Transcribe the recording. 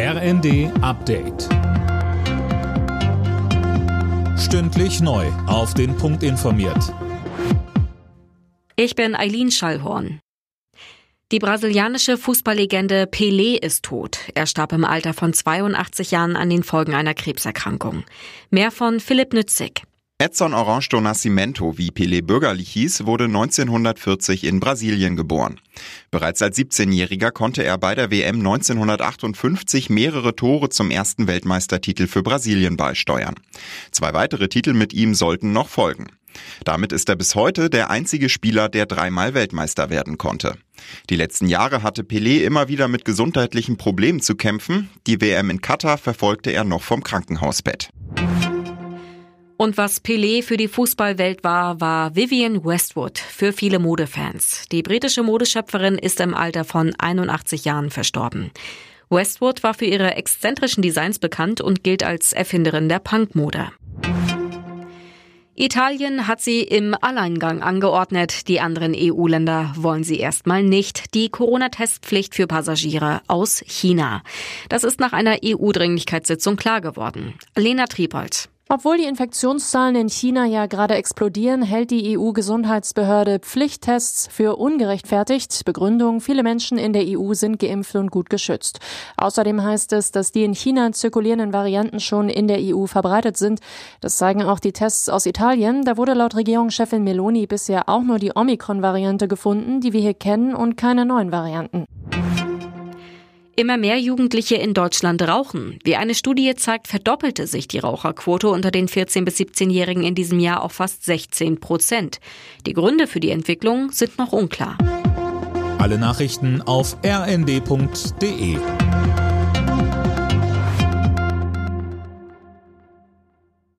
RND Update. Stündlich neu. Auf den Punkt informiert. Ich bin Eileen Schallhorn. Die brasilianische Fußballlegende Pelé ist tot. Er starb im Alter von 82 Jahren an den Folgen einer Krebserkrankung. Mehr von Philipp Nützig. Edson Orange do Nascimento, wie Pelé bürgerlich hieß, wurde 1940 in Brasilien geboren. Bereits als 17-Jähriger konnte er bei der WM 1958 mehrere Tore zum ersten Weltmeistertitel für Brasilien beisteuern. Zwei weitere Titel mit ihm sollten noch folgen. Damit ist er bis heute der einzige Spieler, der dreimal Weltmeister werden konnte. Die letzten Jahre hatte Pelé immer wieder mit gesundheitlichen Problemen zu kämpfen. Die WM in Katar verfolgte er noch vom Krankenhausbett. Und was Pelé für die Fußballwelt war, war Vivienne Westwood für viele Modefans. Die britische Modeschöpferin ist im Alter von 81 Jahren verstorben. Westwood war für ihre exzentrischen Designs bekannt und gilt als Erfinderin der Punkmode. Italien hat sie im Alleingang angeordnet. Die anderen EU-Länder wollen sie erstmal nicht. Die Corona-Testpflicht für Passagiere aus China. Das ist nach einer EU-Dringlichkeitssitzung klar geworden. Lena Triebold. Obwohl die Infektionszahlen in China ja gerade explodieren, hält die EU-Gesundheitsbehörde Pflichttests für ungerechtfertigt. Begründung, viele Menschen in der EU sind geimpft und gut geschützt. Außerdem heißt es, dass die in China zirkulierenden Varianten schon in der EU verbreitet sind. Das zeigen auch die Tests aus Italien. Da wurde laut Regierungschefin Meloni bisher auch nur die Omikron-Variante gefunden, die wir hier kennen, und keine neuen Varianten. Immer mehr Jugendliche in Deutschland rauchen. Wie eine Studie zeigt, verdoppelte sich die Raucherquote unter den 14- bis 17-Jährigen in diesem Jahr auf fast 16 Prozent. Die Gründe für die Entwicklung sind noch unklar. Alle Nachrichten auf rnd.de